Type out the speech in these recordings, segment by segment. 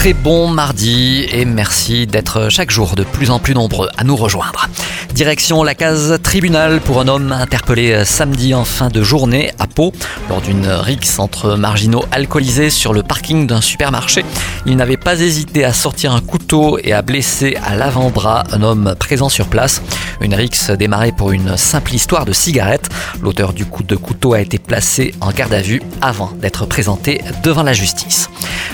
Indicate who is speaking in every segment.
Speaker 1: Très bon mardi et merci d'être chaque jour de plus en plus nombreux à nous rejoindre. Direction la case tribunal pour un homme interpellé samedi en fin de journée à Pau lors d'une rixe entre marginaux alcoolisés sur le parking d'un supermarché. Il n'avait pas hésité à sortir un couteau et à blesser à l'avant-bras un homme présent sur place. Une rixe démarrée pour une simple histoire de cigarette. L'auteur du coup de couteau a été placé en garde à vue avant d'être présenté devant la justice.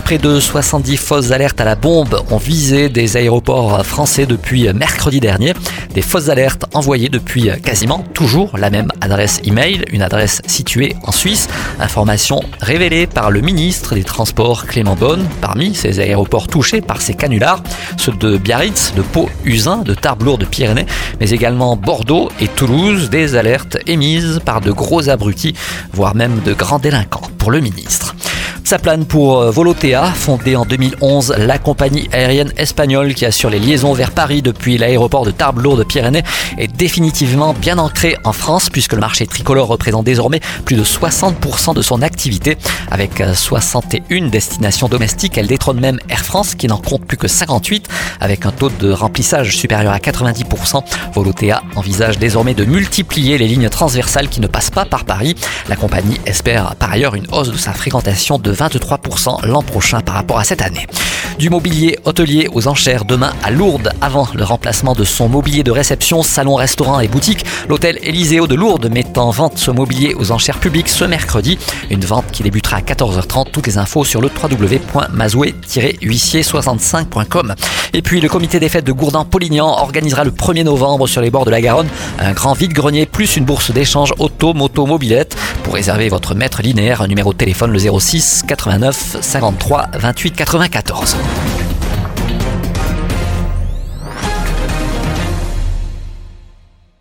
Speaker 1: Près de 70 fausses alertes à la bombe ont visé des aéroports français depuis mercredi dernier. Des fausses alertes envoyées depuis quasiment toujours la même adresse email, une adresse située en Suisse. Information révélée par le ministre des Transports Clément Bonne. Parmi ces aéroports touchés par ces canulars, ceux de Biarritz, de Pau, Usin, de Tarbes-Lourdes, de Pyrénées, mais également Bordeaux et Toulouse, des alertes émises par de gros abrutis, voire même de grands délinquants pour le ministre. Ça plane pour euh, Volotea, fondée en 2011, la compagnie aérienne espagnole qui assure les liaisons vers Paris depuis l'aéroport de Tarbes-Lourdes-Pyrénées est définitivement bien ancrée en France puisque le marché tricolore représente désormais plus de 60% de son activité. Avec 61 euh, destinations domestiques, elle détrône même Air France qui n'en compte plus que 58 avec un taux de remplissage supérieur à 90%. Volotea envisage désormais de multiplier les lignes transversales qui ne passent pas par Paris. La compagnie espère par ailleurs une hausse de sa fréquentation de 23% l'an prochain par rapport à cette année. Du mobilier hôtelier aux enchères demain à Lourdes avant le remplacement de son mobilier de réception, salon, restaurant et boutique. L'hôtel Élyséo de Lourdes met en vente ce mobilier aux enchères publiques ce mercredi. Une vente qui débutera à 14h30. Toutes les infos sur le www.mazoué-huissier65.com. Et puis le comité des fêtes de Gourdan-Polignan organisera le 1er novembre sur les bords de la Garonne un grand vide-grenier plus une bourse d'échange auto, moto, mobilette. Pour réserver votre maître linéaire, un numéro de téléphone le 06 89 53 28 94. Thank you.